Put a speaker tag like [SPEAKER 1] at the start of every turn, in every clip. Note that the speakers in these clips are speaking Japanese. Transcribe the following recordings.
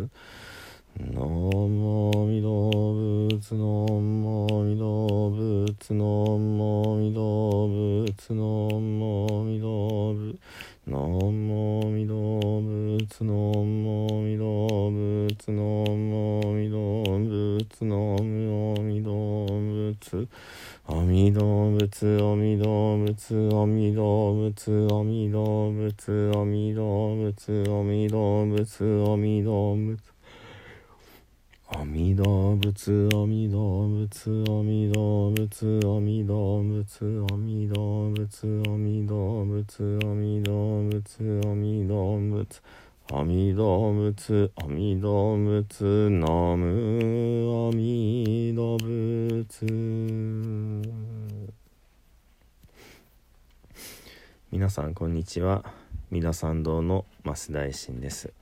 [SPEAKER 1] ます。ナモミ動物のモミ動物のモミ動物のモミ動ノナモミ動物のモミ動物のモミ動物のモミ動ツ仏阿弥陀仏阿弥陀仏阿弥陀仏阿弥陀仏阿弥陀仏阿弥陀仏。阿弥陀仏阿弥陀仏阿弥陀仏阿弥陀仏阿弥陀仏阿弥陀仏阿弥陀仏阿弥陀仏。阿弥陀仏阿弥陀仏ナム阿弥陀仏皆さんこんにちは。三田参道の増大臣です、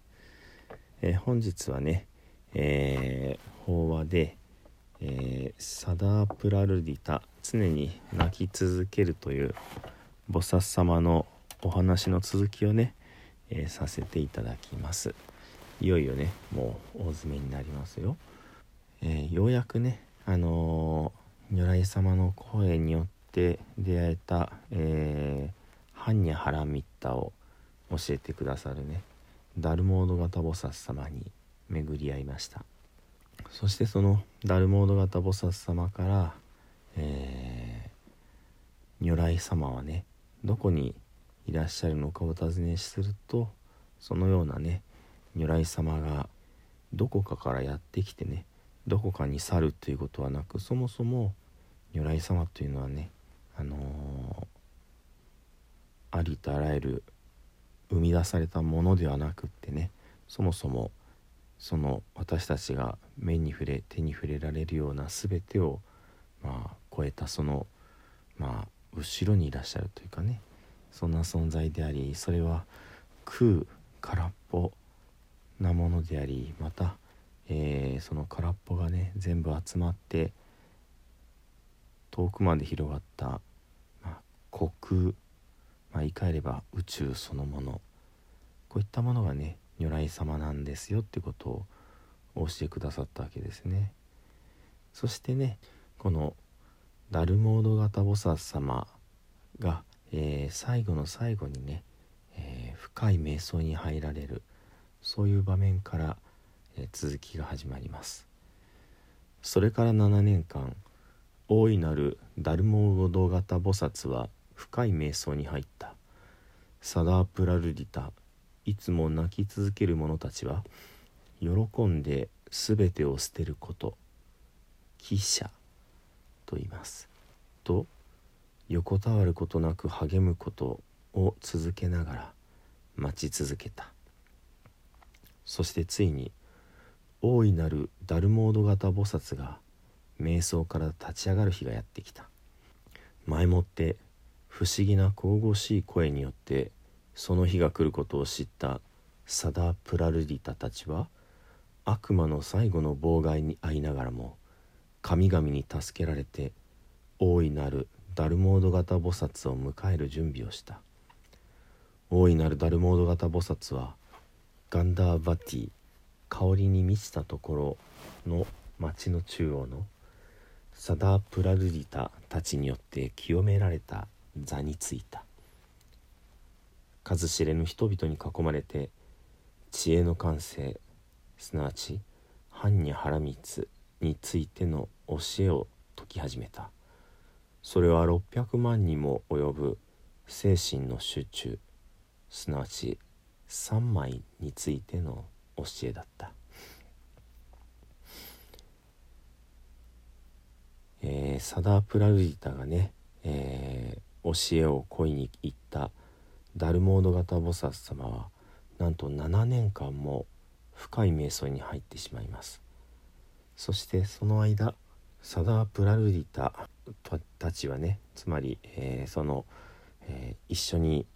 [SPEAKER 1] えー、本日はね、えー、法話で、えー、サダープラルディタ常に泣き続けるという菩薩様のお話の続きをね、えー、させていただきます。いよいよねもう大詰めになりますよ、えようやくねあの如来様の声によって出会えた、えー般若ハラミッタを教えてくださるねダルモード型菩薩様に巡り合いました。そしてそのダルモード型菩薩様から、えー、如来様はねどこにいらっしゃるのかお尋ねするとそのようなね如来様がどこかからやってきてねどこかに去るということはなくそもそも如来様というのはねあのーありとあらゆる生み出されたものではなくってねそもそもその私たちが目に触れ手に触れられるような全てをまあ超えたそのまあ後ろにいらっしゃるというかねそんな存在でありそれは空空っぽなものでありまた、えー、その空っぽがね全部集まって遠くまで広がった、まあ、虚空まあ、言い換えれば宇宙そのもの。こういったものがね如来様なんですよってことを教えてくださったわけですね。そしてねこのダルモード型菩薩様が、えー、最後の最後にね、えー、深い瞑想に入られるそういう場面から、え、続きが始まります。それから7年間大いなるダルモード型菩薩は深い瞑想に入った。サダープラルリタいつも泣き続ける者たちは喜んで全てを捨てること汽車と言います。と横たわることなく励むことを続けながら待ち続けた。そしてついに大いなるダルモード型菩薩が瞑想から立ち上がる日がやってきた。前もって不思議な神々しい声によってその日が来ることを知ったサダ・プラルディタたちは悪魔の最後の妨害に遭いながらも神々に助けられて大いなるダルモード型菩薩を迎える準備をした。大いなるダルモード型菩薩はガンダーバティ香りに満ちたところの町の中央のサダープラルディタたちによって清められた座についた。数知れぬ人々に囲まれて知恵の感性すなわち般若波羅蜜についての教えを説き始めた。それは600万にも及ぶ精神の集中すなわち三枚についての教えだった、えー、サダープラルディタがね、えー、教えを恋に行ったダルモード型菩薩様はなんと7年間も深い瞑想に入ってしまいます。そしてその間サダープラルディタたちはねつまり、えー、その、えー、一緒に、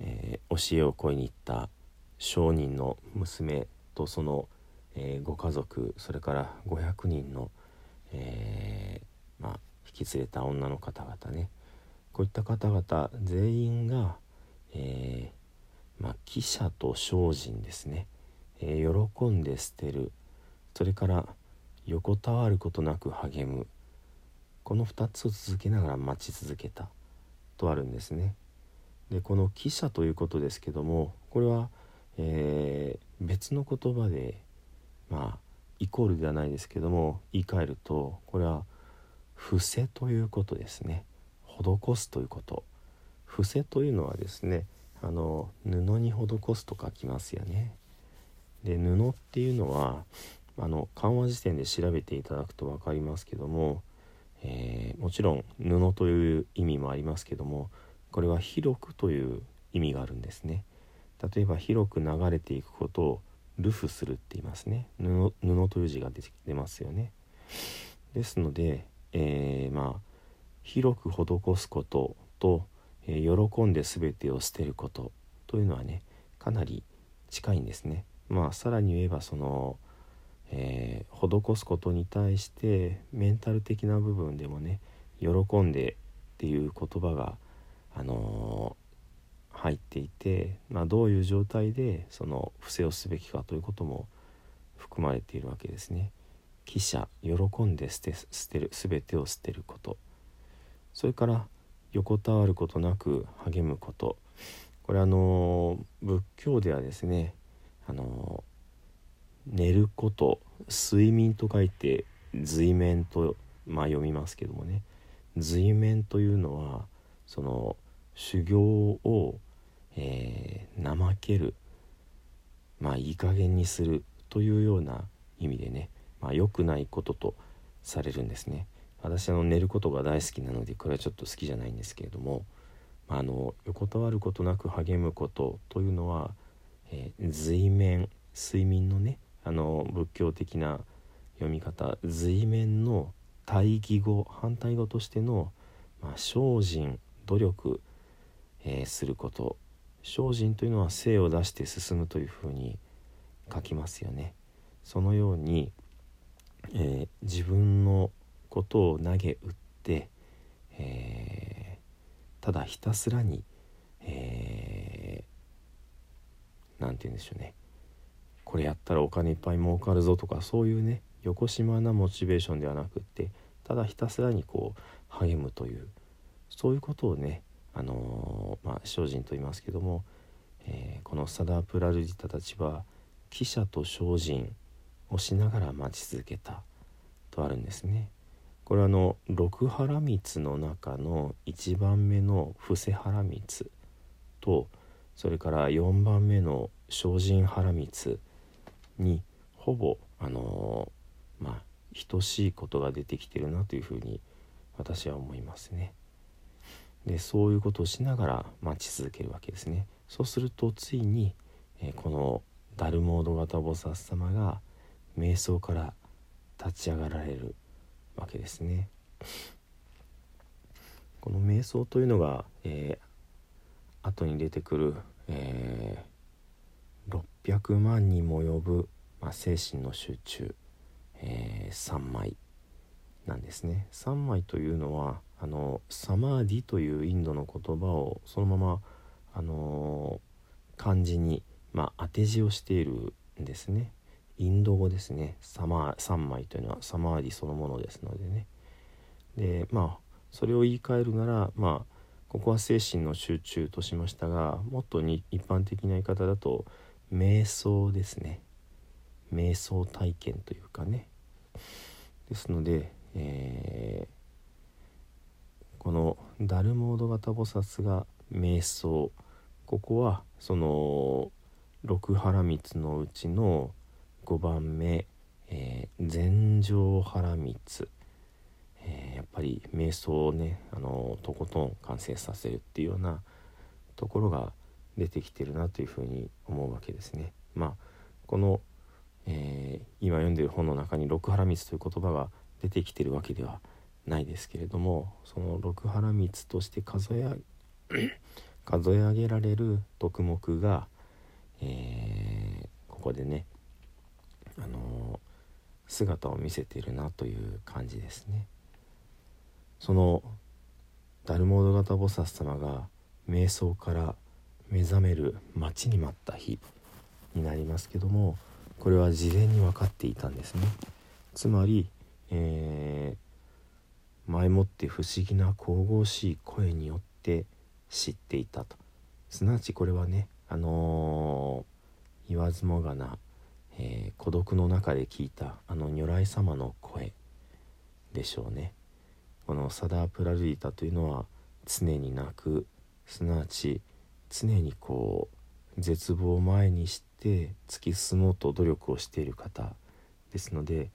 [SPEAKER 1] えー、教えを請いに行った商人の娘とその、えご家族それから500人の、えまあ、引き連れた女の方々ね。こういった方々全員が、えまあ、記者と精進ですね、え喜んで捨てる。それから横たわることなく励む。この2つを続けながら待ち続けた。とあるんですね。でこの「記者」ということですけどもこれは、えー、別の言葉でまあイコールではないですけども言い換えるとこれは「伏せ」ということですね。施すということ。伏せというのはですねあの布に施すと書きますよね。で布っていうのはあの緩和辞典で調べていただくと分かりますけどもえー、もちろん布という意味もありますけどもこれは広くという意味があるんですね。例えば広く流れていくことをルフするって言いますね。布布という字が出て出ますよね。ですので、えー、まあ広く施すことと、えー、喜んで全てを捨てることというのはねかなり近いんですね。まあさらに言えばそのえー、施すことに対してメンタル的な部分でもね喜んでっていう言葉が、あのー、入っていて、まあ、どういう状態でその伏せをすべきかということも含まれているわけですね。記者喜んで捨て捨てる全てを捨てることそれから横たわることなく励むことこれあの仏教ではですねあの寝ること睡眠と書いて随眠と、まあ、読みますけどもね。随眠というのはその修行を、えー、怠ける。まあいい加減にするというような意味でね、まあ、良くないこととされるんですね。私あの寝ることが大好きなのでこれはちょっと好きじゃないんですけれども、まあ、あの横たわることなく励むことというのは、えー、随眠睡眠のねあの仏教的な読み方随面の対義語反対語としての、まあ、精進努力、えー、すること精進というのは精を出して進むというふうに書きますよね。そのように、えー、自分のことを投げ打って、えー、ただひたすらに何、えー、て言うんでしょうねこれやったらお金いっぱい儲かるぞとかそういうね横島なモチベーションではなくってただひたすらにこう励むというそういうことをねあのー、まあ精進と言いますけども、えー、このサダープラルディタたちは記者と精進をしながら待ち続けたとあるんですね。これはあの六原光の中の1番目の布施原光とそれから4番目の精進原光にほぼあの、まあ等しいことが出てきてるなというふうに私は思いますね。でそういうことをしながら待ち続けるわけですね。そうするとついに、えー、このダルモード型菩薩様が瞑想から立ち上がられるわけですね。この瞑想というのが、えー、後に出てくる、え600万にも及ぶ、まあ、精神の集中、えー、3枚なんですね。3枚というのはあのサマーディというインドの言葉をそのままあのー、漢字に、まあ、当て字をしているんですね。インド語ですね。サマー3枚というのはサマーディそのものですのでね。でまあそれを言い換えるならまあここは精神の集中としましたがもっとに一般的な言い方だと瞑想ですね。瞑想体験というかね。ですので、えー、このダルモード型菩薩が瞑想。ここはその六原光のうちの5番目、え、禅定原光、えー、やっぱり瞑想をねあのとことん完成させるっていうようなところが出てきてるなというふうに思うわけですね。まあこの、えー、今読んでる本の中に六原光という言葉が出てきてるわけではないですけれどもその六原光として数え 数え上げられる徳目が、えー、ここでね、あのー、姿を見せてるなという感じですね。そのダルモード型菩薩様が瞑想から目覚める待ちに待った日になりますけどもこれは事前に分かっていたんですね。つまり、えー、前もって不思議な神々しい声によって知っていたとすなわちこれはねあのー、言わずもがな、えー、孤独の中で聞いたあの如来様の声でしょうねこのサダープラルディタというのは常に泣くすなわち常にこう絶望を前にして突き進もうと努力をしている方ですので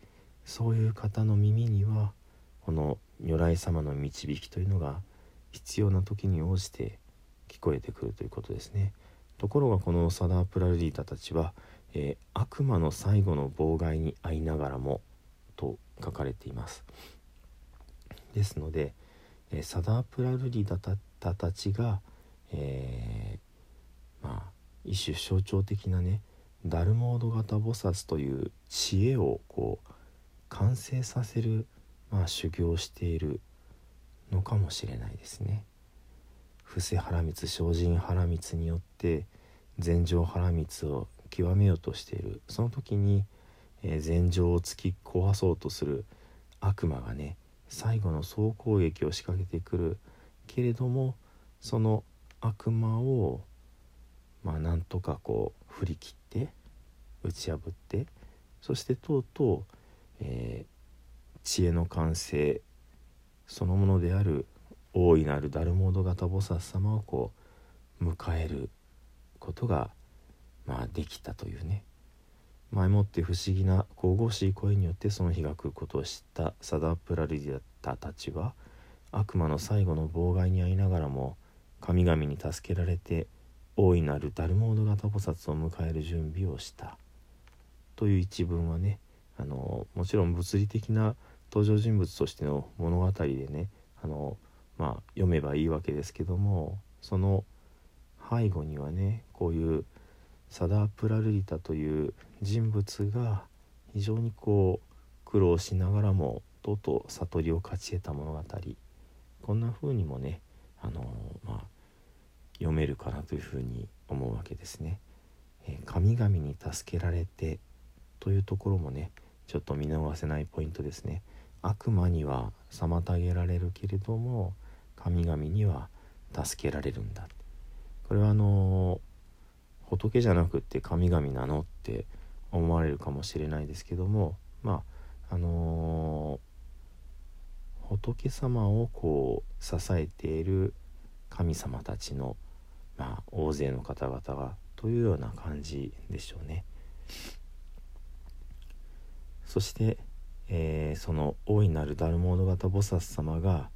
[SPEAKER 1] そういう方の耳にはこの如来様の導きというのが必要な時に応じて聞こえてくるということですね。ところがこのサダープラルディータたちは、えー、悪魔の最後の妨害に遭いながらもと書かれています。ですので、えー、サダープラルディータたちが、えー、まあ一種象徴的なねダルモード型菩薩という知恵をこう完成させる、まあ、修行をしているのかもしれないですね。布施原光精進原光によって禅定原光を極めようとしているその時に、えー、禅定を突き壊そうとする悪魔がね最後の総攻撃を仕掛けてくるけれどもその悪魔をまあなんとかこう振り切って打ち破ってそしてとうとう、えー、知恵の完成そのものである大いなるダルモード型菩薩様をこう迎えることがまあできたというね。前もって不思議な神々しい声によってその日が来ることを知ったサダプラリディタたちは悪魔の最後の妨害に遭いながらも神々に助けられて大いなるダルモード型菩薩を迎える準備をした。という一文はねあのもちろん物理的な登場人物としての物語でねあの、まあ、読めばいいわけですけどもその背後にはねこういうサダープラルリタという人物が非常にこう苦労しながらもとうとう悟りを勝ち得た物語。こんな風にもねあの、まあ、読めるかなというふうに思うわけですね。えー、神々に助けられてというところもねちょっと見逃せないポイントですね。悪魔には妨げられるけれども神々には助けられるんだこれはあの仏じゃなくって神々なのって思われるかもしれないですけどもまああのー、仏様をこう支えている神様たちの、まあ、大勢の方々がというような感じでしょうね。そしてえー、その大いなるダルモード型菩薩様が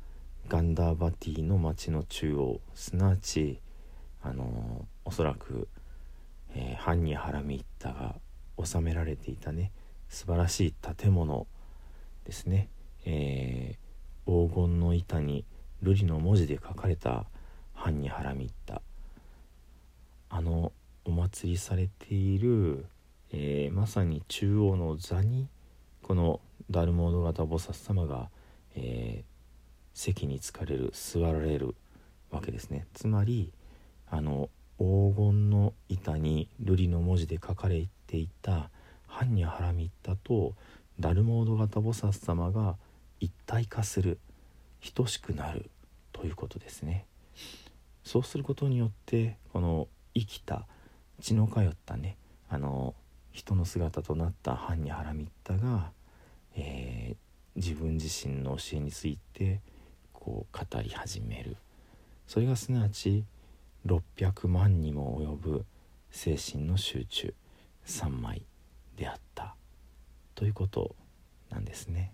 [SPEAKER 1] ガンダーバティの町の中央すなわちあのー、おそらく、えー、ハンニハラミッタが収められていたね素晴らしい建物ですね、えー、黄金の板に瑠璃の文字で書かれたハンニハラミッタあのお祭りされている、えー、まさに中央の座にこのダルモード型菩薩様が、えー、席に疲れる座られるわけですね。つまりあの黄金の板に瑠璃の文字で書かれていた「般若ハラミッタ」とダルモード型菩薩様が一体化する等しくなるということですね。そうすることによってこの生きた血の通ったねあの人の姿となった般若ハラミッタがえー、自分自身の教えについてこう語り始めるそれがすなわち、600万にも及ぶ精神の集中3枚であったということなんですね。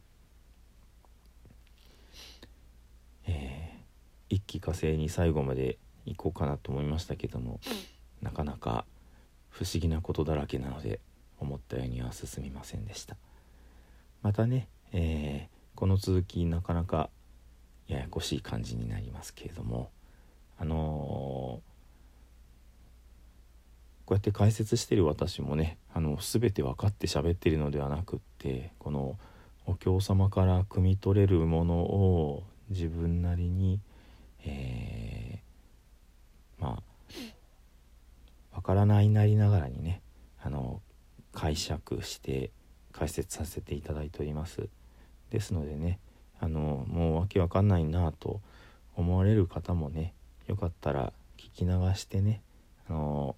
[SPEAKER 1] えー、一気火星に最後まで行こうかなと思いましたけどもなかなか不思議なことだらけなので思ったようには進みませんでした。またね、えー、この続きなかなかややこしい感じになりますけれどもあのーこうやって解説してる私もねあの全て分かって喋ってるのではなくってこのお経様から汲み取れるものを自分なりに、えー、まあ分からないなりながらにねあの解釈して解説させていただいております。ですのでねあのもうわけわかんないなと思われる方もねよかったら聞き流してねあの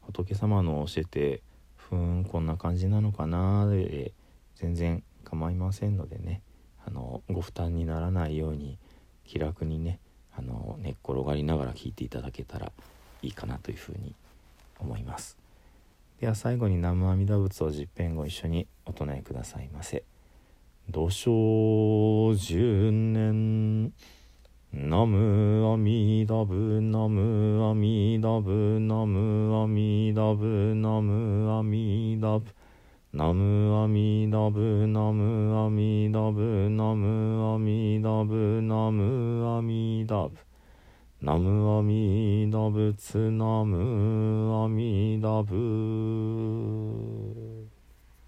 [SPEAKER 1] 仏様の教えてふーんこんな感じなのかなで全然構いませんのでねあのご負担にならないように気楽にねあの寝っ転がりながら聞いていただけたらいいかなというふうに思います。では最後に南無阿弥陀仏を十遍ご一緒にお唱えくださいませ。土生十年南無阿弥陀南無阿弥陀仏南無阿弥陀仏南無阿弥陀仏南無阿弥陀仏南無阿弥陀仏南無阿弥陀仏南無阿弥陀仏南無阿弥陀仏南無阿弥陀仏